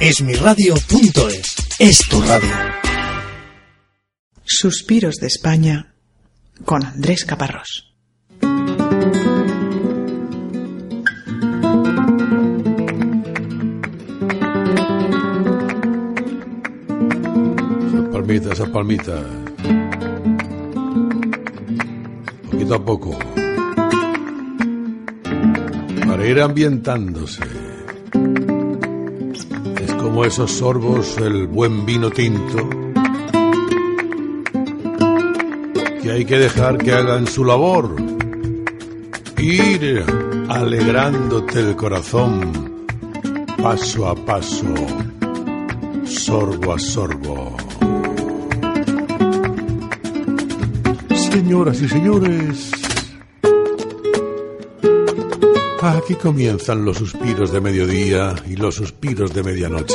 Esmiradio.es es tu radio. Suspiros de España con Andrés Caparrós. Esa palmita, esa palmita. Poquito a poco. Para ir ambientándose. Como esos sorbos del buen vino tinto que hay que dejar que hagan su labor. Ir alegrándote el corazón paso a paso, sorbo a sorbo. Señoras y señores, aquí comienzan los suspiros de mediodía y los suspiros de medianoche.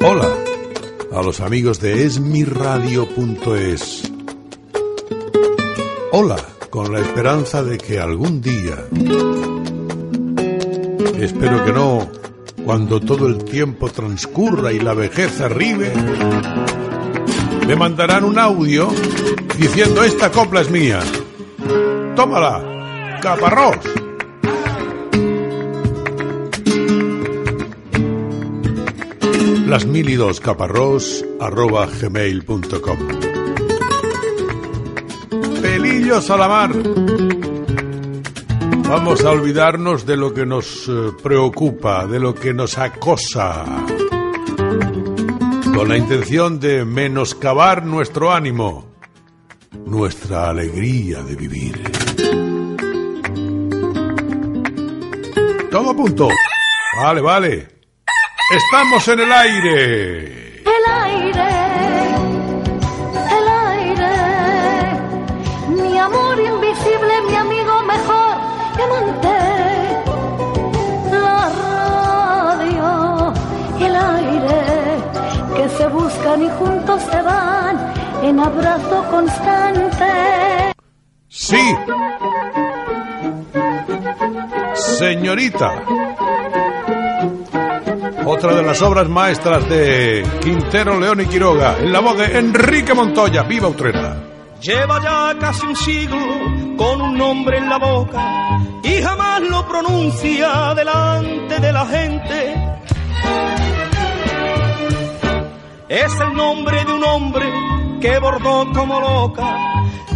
Hola a los amigos de esmiradio.es. Hola, con la esperanza de que algún día, espero que no, cuando todo el tiempo transcurra y la vejez arribe, me mandarán un audio diciendo esta copla es mía. Tómala, caparrós. las mil y dos caparrós arroba gmail.com Pelillos a la mar. Vamos a olvidarnos de lo que nos eh, preocupa, de lo que nos acosa, con la intención de menoscabar nuestro ánimo, nuestra alegría de vivir. Todo punto. Vale, vale. Estamos en el aire. El aire, el aire, mi amor invisible, mi amigo mejor, amante. La radio, el aire, que se buscan y juntos se van en abrazo constante. Sí. Señorita. Otra de las obras maestras de Quintero, León y Quiroga, en la voz de Enrique Montoya. ¡Viva Utrera! Lleva ya casi un siglo con un nombre en la boca y jamás lo pronuncia delante de la gente. Es el nombre de un hombre que bordó como loca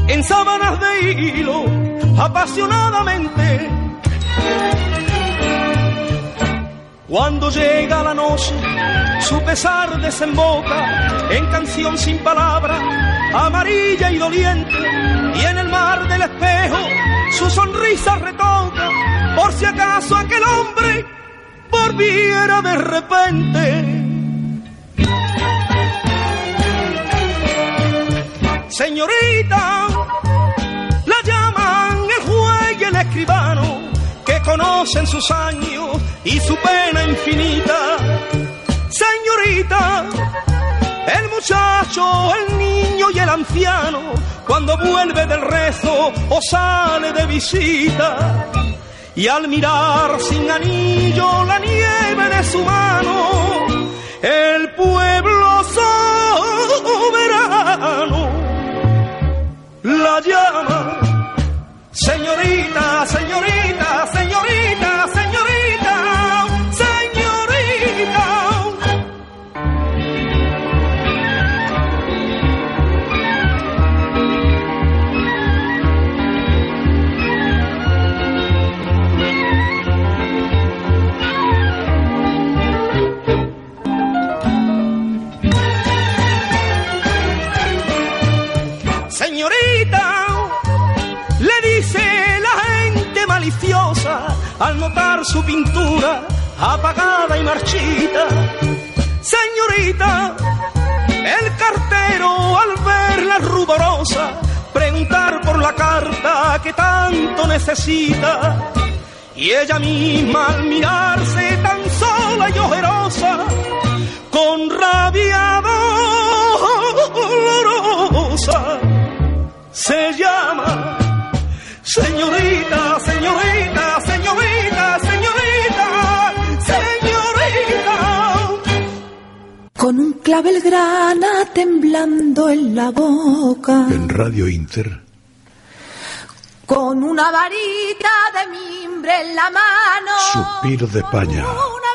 en sábanas de hilo apasionadamente. Cuando llega la noche, su pesar desemboca en canción sin palabra, amarilla y doliente, y en el mar del espejo su sonrisa retoca, por si acaso aquel hombre volviera de repente. Señorita, conocen sus años y su pena infinita. Señorita, el muchacho, el niño y el anciano, cuando vuelve del rezo o sale de visita, y al mirar sin anillo la nieve de su mano, el pueblo soberano la llama. Señorita, señorita, señorita, Le dice la gente maliciosa al notar su pintura apagada y marchita. Señorita, el cartero al verla ruborosa, preguntar por la carta que tanto necesita. Y ella misma al mirarse tan sola y ojerosa, con rabia dolorosa, se llama señorita, señorita, señorita, señorita, señorita. Con un clavel grana temblando en la boca. En Radio Inter. Con una varita de mimbre en la mano. Suspiros de España. Una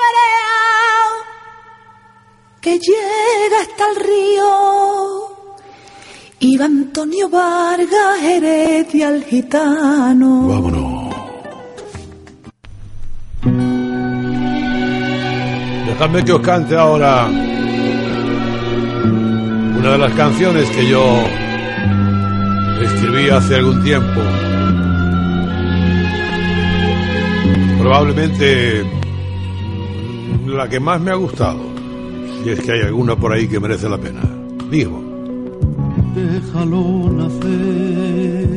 que llega hasta el río. Iba Antonio Vargas Heredia el gitano. Vámonos. Dejadme que os cante ahora una de las canciones que yo escribí hace algún tiempo. Probablemente la que más me ha gustado, si es que hay alguna por ahí que merece la pena. Digo, déjalo nacer.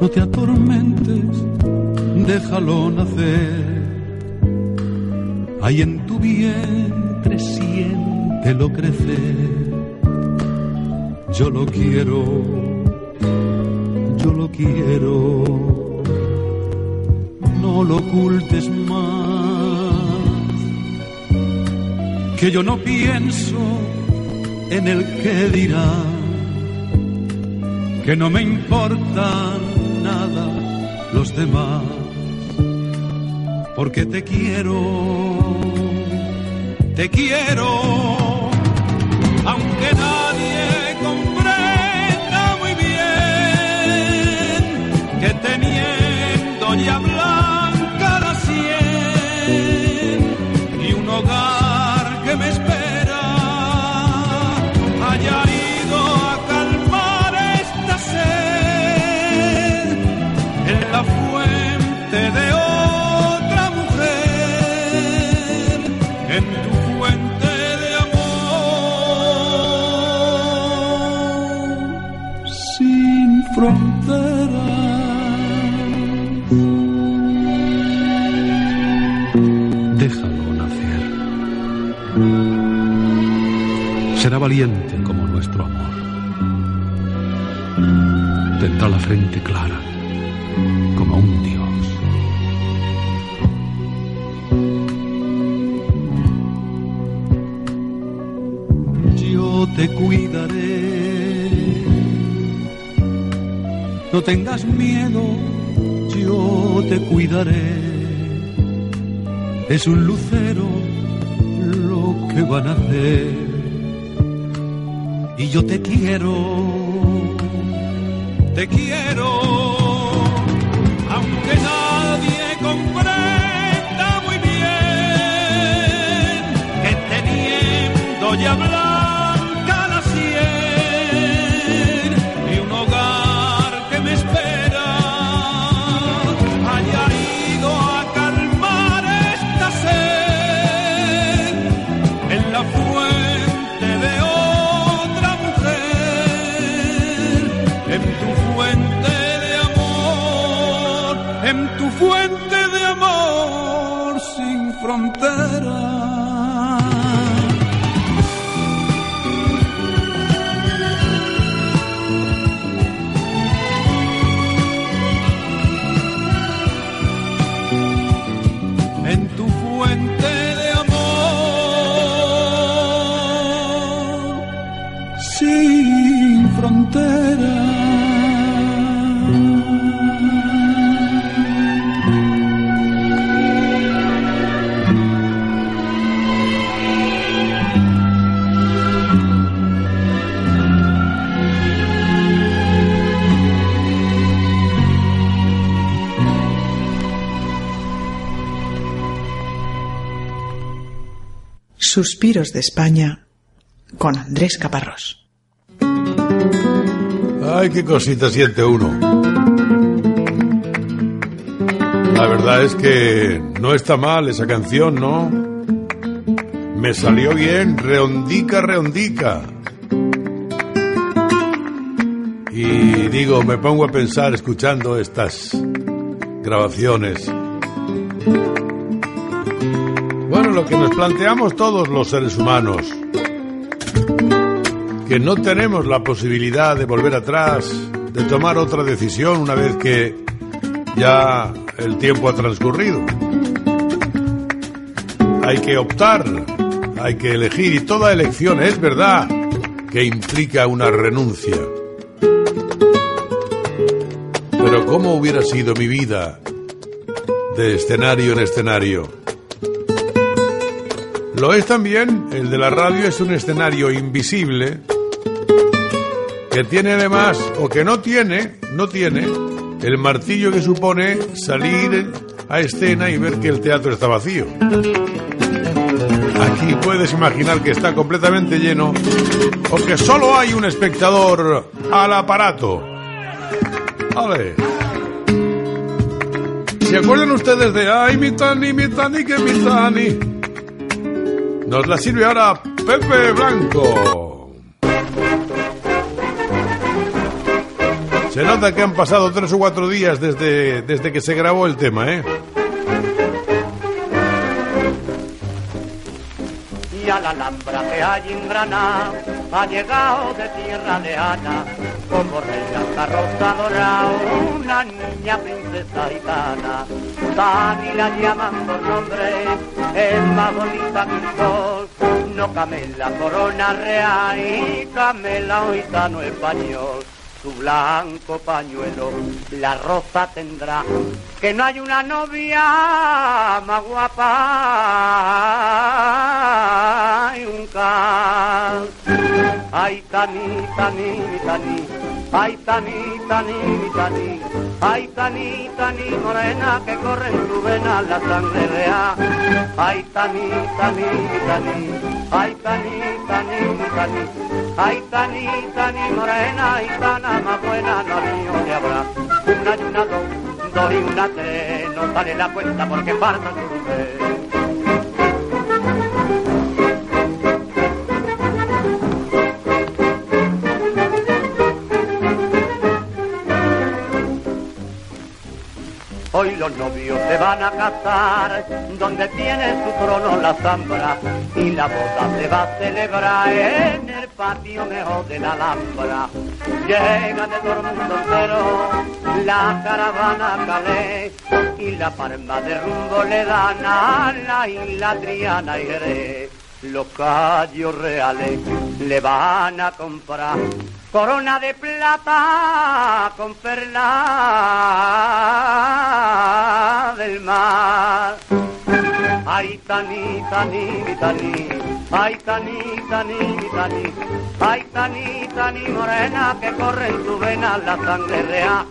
No te atormentes, déjalo nacer. Ahí en tu vientre siéntelo crecer. Yo lo quiero, yo lo quiero. No lo ocultes más. Que yo no pienso en el que dirá que no me importan nada los demás, porque te quiero, te quiero, aunque nadie será valiente como nuestro amor. Tendrá la frente clara como un dios. Yo te cuidaré. No tengas miedo, yo te cuidaré. Es un lucero lo que van a hacer y yo te quiero, te quiero, aunque nadie comprenda muy bien que teniendo ya blanca Suspiros de España con Andrés Caparrós. ay, qué cosita siente uno. La verdad es que no está mal esa canción, ¿no? Me salió bien, reondica, reondica. Y digo, me pongo a pensar escuchando estas grabaciones. Que nos planteamos todos los seres humanos, que no tenemos la posibilidad de volver atrás, de tomar otra decisión una vez que ya el tiempo ha transcurrido. Hay que optar, hay que elegir y toda elección es verdad que implica una renuncia. Pero ¿cómo hubiera sido mi vida de escenario en escenario? Lo es también, el de la radio es un escenario invisible que tiene además, o que no tiene, no tiene, el martillo que supone salir a escena y ver que el teatro está vacío. Aquí puedes imaginar que está completamente lleno o que solo hay un espectador al aparato. Vale. ¿Se acuerdan ustedes de Ay, mi Tani, mi Tani, que mi Tani? Nos la sirve ahora Pepe Blanco. Se nota que han pasado tres o cuatro días desde, desde que se grabó el tema, ¿eh? Y a la en Granada ha llegado de tierra lejana como reina carroza dorada una niña princesa gitana. Tani la llaman por nombre, es más bonita que un sol. No camela corona real y camela un gitano español su blanco pañuelo, la rosa tendrá, que no hay una novia más guapa y un cal. Ay, tani, tani, tani, ay, tani, tani, tani, ay, tani, tani, morena, que corre en tu vena la sangre real. Ay, tani, tani, tani, ay, tani, tani, tani, ay, tani, tani, morena, y sana más buena, no mío te habrá. Una y una dos, dos y una tres, no sale la cuenta porque falta tu Hoy los novios se van a casar, donde tiene su trono la zambra, y la boda se va a celebrar en el patio mejor de la Alhambra. Llega de todo el la caravana Calais, y la palma de rumbo le dan a la isla Triana y Jerez. Los callos reales le van a comprar corona de plata con perla del mar. Ay, tani, tani, tani, ay, tani, tani, tani, ay, tani, tani, morena, que corre en tu vena la sangre real.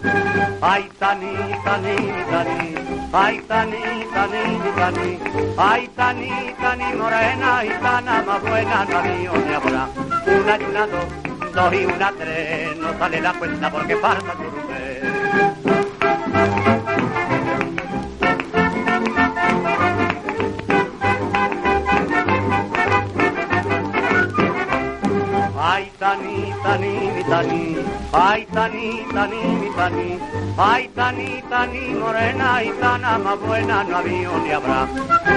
Ay, tani, tani, tani, ay, tani, tani, tani, ay, tani, tani, morena, y sana más buena, mío ni habrá. Una y una dos, dos y una tres, no sale la cuenta porque falta tu mujer. Ay, tani, tani, tani, ay, tani, tani, mi tani, ay, tani, tani, morena y sana más buena, no había ni habrá.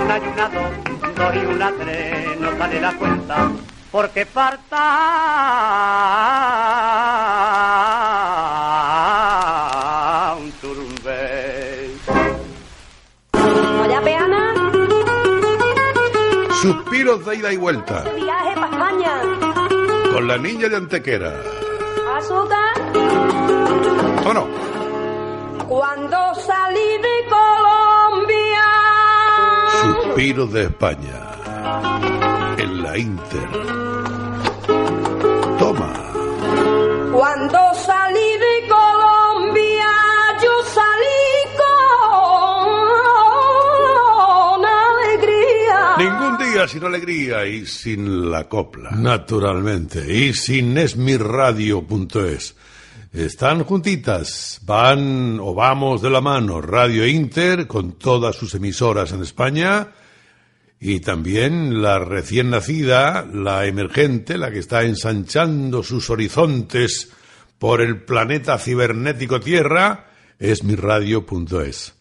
Una y una dos, dos y una tres, no sale la cuenta, porque parta un turumbé. Oye, peana, Suspiros de ida y vuelta, viaje pa' España. con la niña de Antequera. Azúcar, ¿O no? cuando salí de Colombia. Suspiros de España. En la Inter. Toma. Cuando salí sin alegría y sin la copla. Naturalmente. Y sin esmirradio.es. Están juntitas, van o vamos de la mano Radio Inter con todas sus emisoras en España y también la recién nacida, la emergente, la que está ensanchando sus horizontes por el planeta cibernético Tierra, es mirradio.es.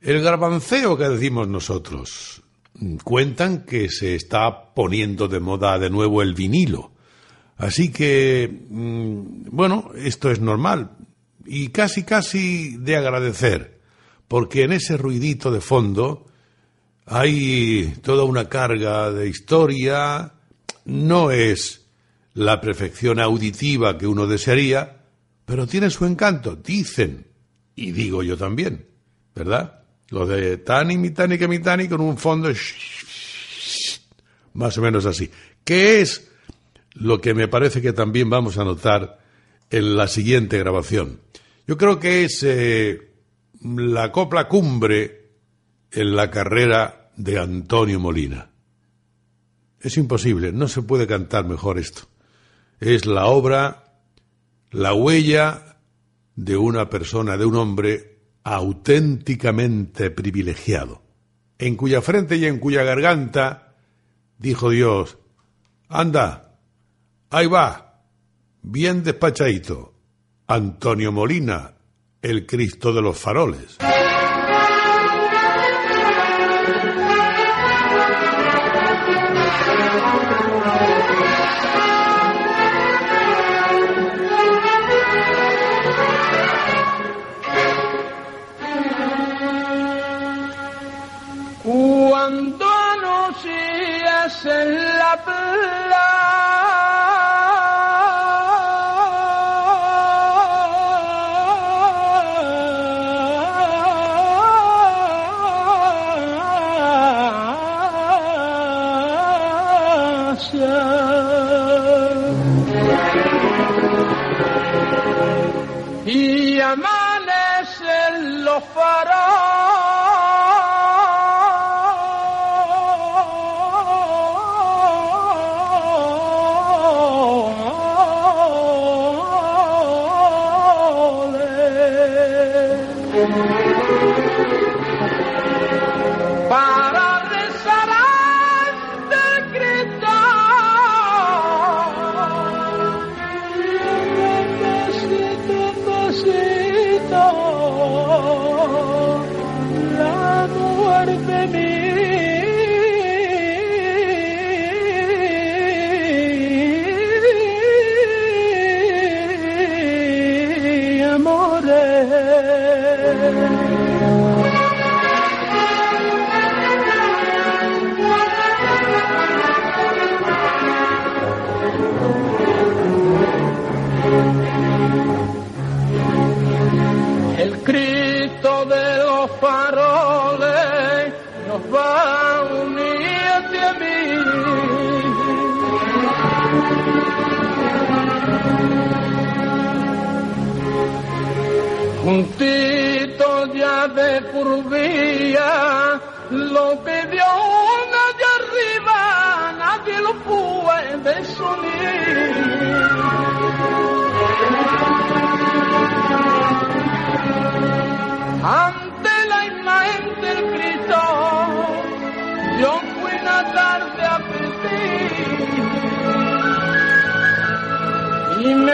El garbanceo que decimos nosotros, cuentan que se está poniendo de moda de nuevo el vinilo. Así que, mm, bueno, esto es normal y casi, casi de agradecer, porque en ese ruidito de fondo hay toda una carga de historia, no es la perfección auditiva que uno desearía, pero tiene su encanto, dicen, y digo yo también, ¿verdad? Lo de Tani, Mitani, que Mitani con un fondo más o menos así. ¿Qué es lo que me parece que también vamos a notar en la siguiente grabación. Yo creo que es eh, la copla cumbre en la carrera de Antonio Molina. Es imposible, no se puede cantar mejor esto. Es la obra, la huella de una persona, de un hombre auténticamente privilegiado, en cuya frente y en cuya garganta dijo Dios, anda, Ahí va, bien despachadito. Antonio Molina, el Cristo de los faroles. La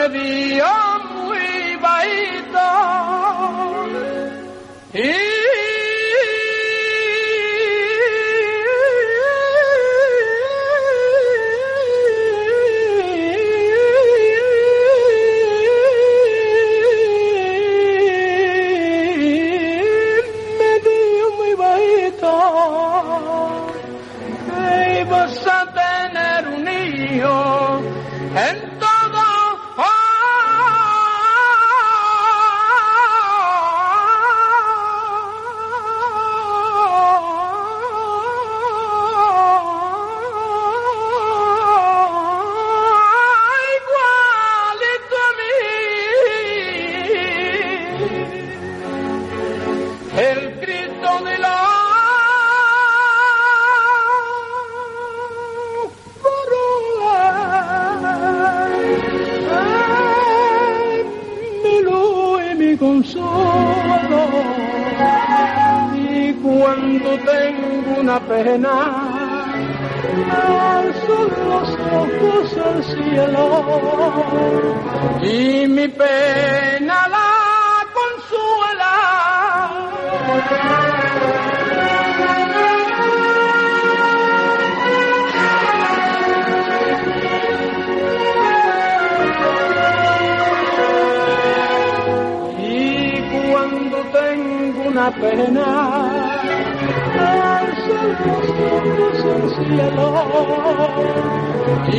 pedir y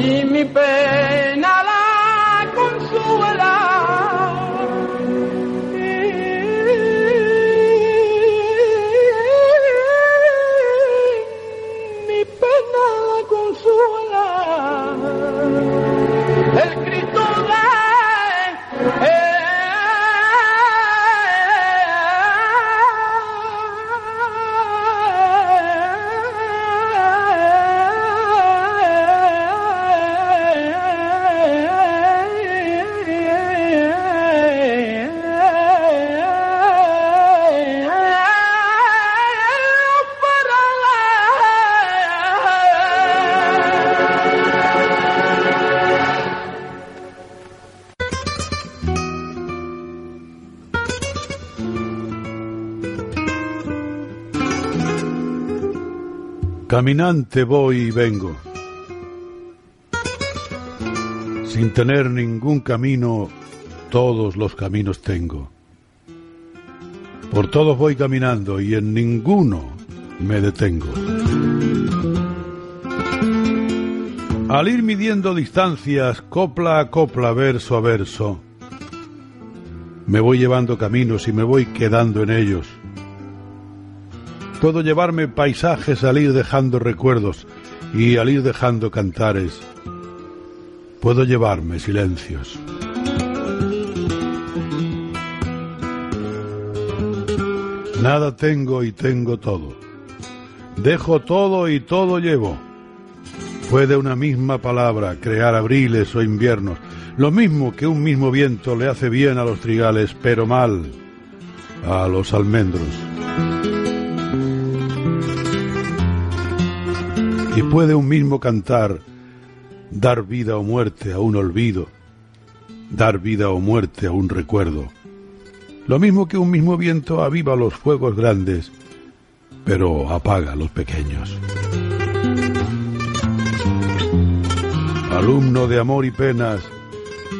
y mi pena Caminante voy y vengo. Sin tener ningún camino, todos los caminos tengo. Por todos voy caminando y en ninguno me detengo. Al ir midiendo distancias, copla a copla, verso a verso, me voy llevando caminos y me voy quedando en ellos. Puedo llevarme paisajes al ir dejando recuerdos y al ir dejando cantares. Puedo llevarme silencios. Nada tengo y tengo todo. Dejo todo y todo llevo. Puede una misma palabra crear abriles o inviernos, lo mismo que un mismo viento le hace bien a los trigales, pero mal a los almendros. Y puede un mismo cantar dar vida o muerte a un olvido, dar vida o muerte a un recuerdo. Lo mismo que un mismo viento aviva los fuegos grandes, pero apaga los pequeños. Alumno de amor y penas,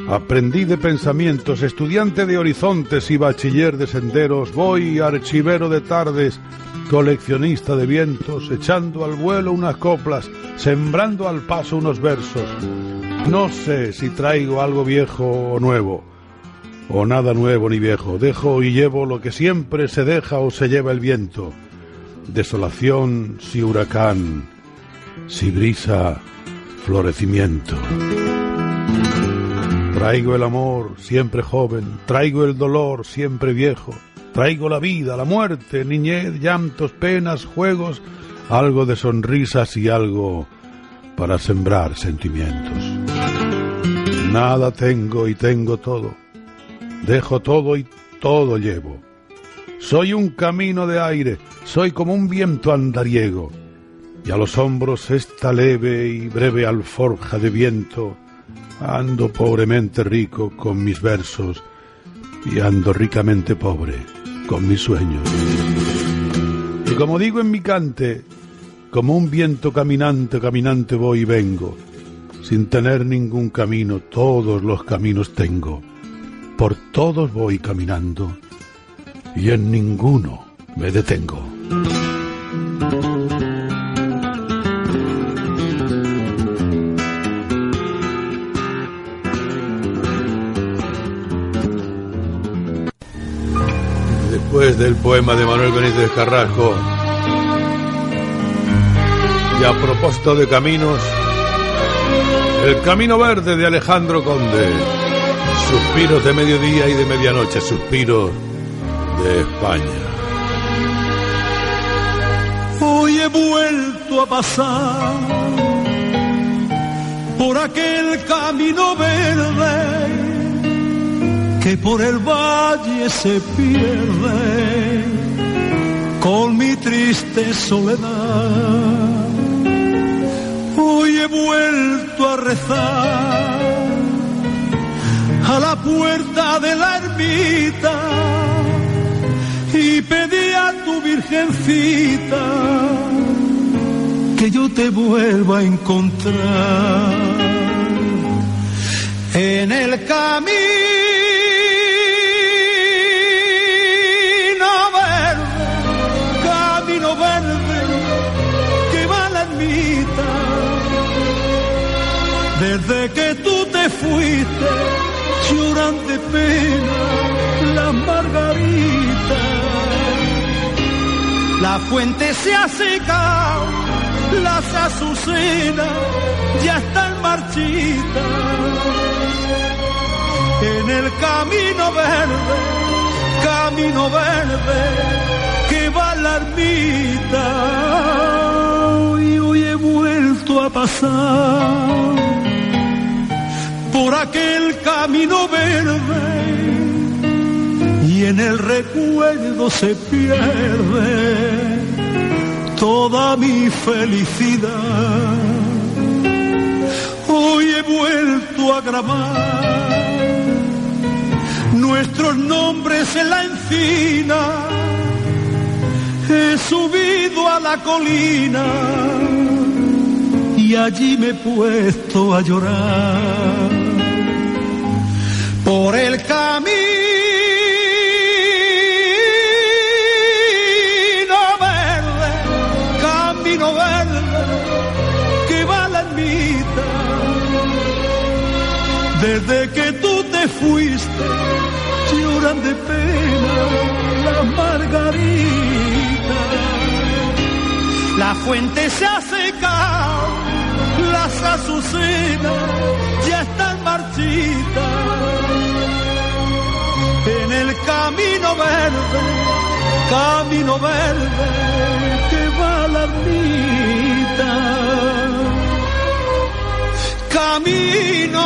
aprendí de pensamientos, estudiante de horizontes y bachiller de senderos, voy archivero de tardes, coleccionista de vientos, echando al vuelo unas coplas, sembrando al paso unos versos. No sé si traigo algo viejo o nuevo, o nada nuevo ni viejo. Dejo y llevo lo que siempre se deja o se lleva el viento. Desolación si huracán, si brisa, florecimiento. Traigo el amor siempre joven, traigo el dolor siempre viejo, traigo la vida, la muerte, niñez, llantos, penas, juegos, algo de sonrisas y algo para sembrar sentimientos. Nada tengo y tengo todo, dejo todo y todo llevo. Soy un camino de aire, soy como un viento andariego, y a los hombros esta leve y breve alforja de viento, ando pobremente rico con mis versos y ando ricamente pobre con mis sueños. Y como digo en mi cante, como un viento caminante, caminante voy y vengo, sin tener ningún camino, todos los caminos tengo, por todos voy caminando y en ninguno me detengo. Del poema de Manuel Benítez Carrasco, y a propósito de caminos, el Camino Verde de Alejandro Conde, suspiros de mediodía y de medianoche, suspiros de España. Hoy he vuelto a pasar por aquel camino verde que por el valle se pierde con mi triste soledad. Hoy he vuelto a rezar a la puerta de la ermita y pedí a tu virgencita que yo te vuelva a encontrar en el camino Desde que tú te fuiste, lloran de pena las margaritas. La fuente se ha secado, las azucenas ya están marchitas. En el camino verde, camino verde, que va la ermita. He vuelto a pasar por aquel camino verde y en el recuerdo se pierde toda mi felicidad. Hoy he vuelto a grabar nuestros nombres en la encina. He subido a la colina y allí me he puesto a llorar por el camino verde, camino verde que va la ermita. Desde que tú te fuiste, lloran de pena las margaritas. La fuente se ha secado, las azucenas ya están marchitas. En el camino verde, camino verde que va la ermita. Camino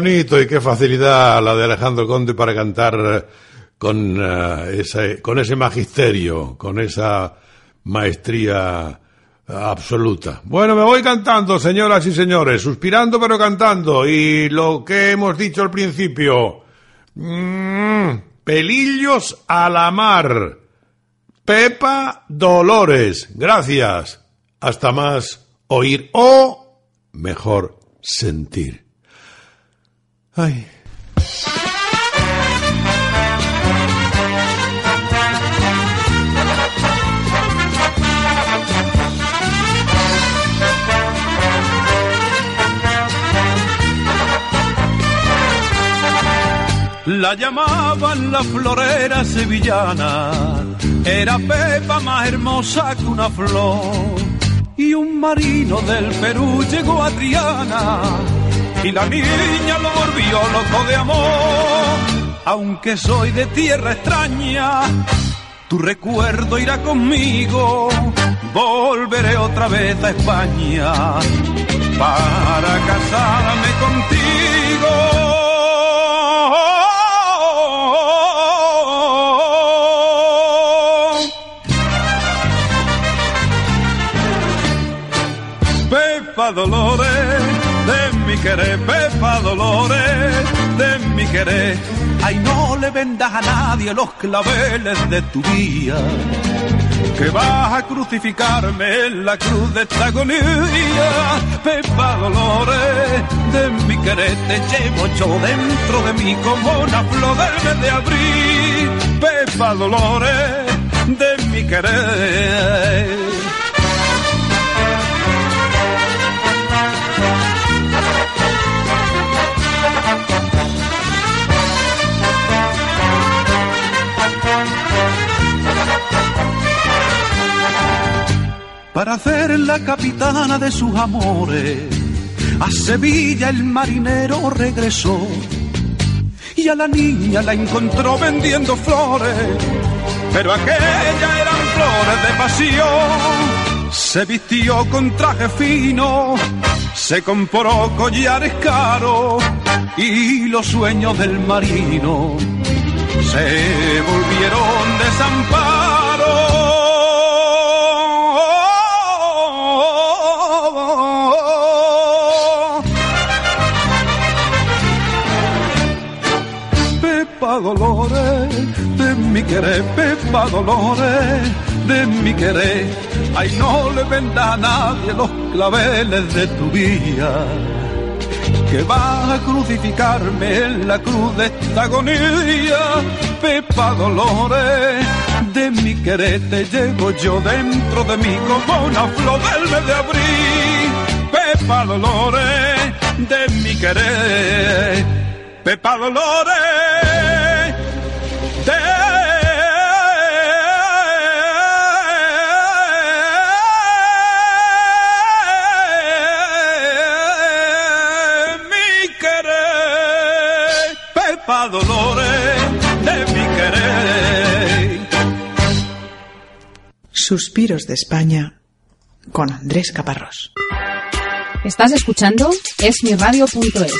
bonito y qué facilidad la de Alejandro Conde para cantar con, eh, ese, magisterio, con esa maestría absoluta. Bueno, me voy cantando, señoras y señores, suspirando pero cantando. Y lo que hemos dicho al principio, mm, pelillos a la mar. Pepa Dolores, gracias. Hasta más oír o mejor sentir. Ay. La llamaban la florera sevillana, era Pepa más hermosa que una flor. Y un marino del Perú llegó a Triana, y la niña lo volvió loco de amor. Aunque soy de tierra extraña, tu recuerdo irá conmigo, volveré otra vez a España para casarme contigo. Pepa Dolores, querer, Pepa Dolores, de mi querer. Ay, no le vendas a nadie los claveles de tu día, que vas a crucificarme en la cruz de esta agonía. Pepa Dolores, de mi querer, te llevo yo dentro de mí como una flor del mes de abril. Pepa Dolores, de mi querer. Para hacer la capitana de sus amores. A Sevilla el marinero regresó y a la niña la encontró vendiendo flores, pero aquellas eran flores de pasión. se vistió con traje fino, se compró collares caros y los sueños del marino se volvieron desamparo. De mi querer, Pepa Dolores, de mi querer, ay no le venda a nadie los claveles de tu vida que vas a crucificarme en la cruz de esta agonía. Pepa Dolores, de mi querer te llevo yo dentro de mí como una flor del mes de abril. Pepa Dolores, de mi querer. Pepa Dolores, Suspiros de España con Andrés Caparrós. Estás escuchando esmiradio.es.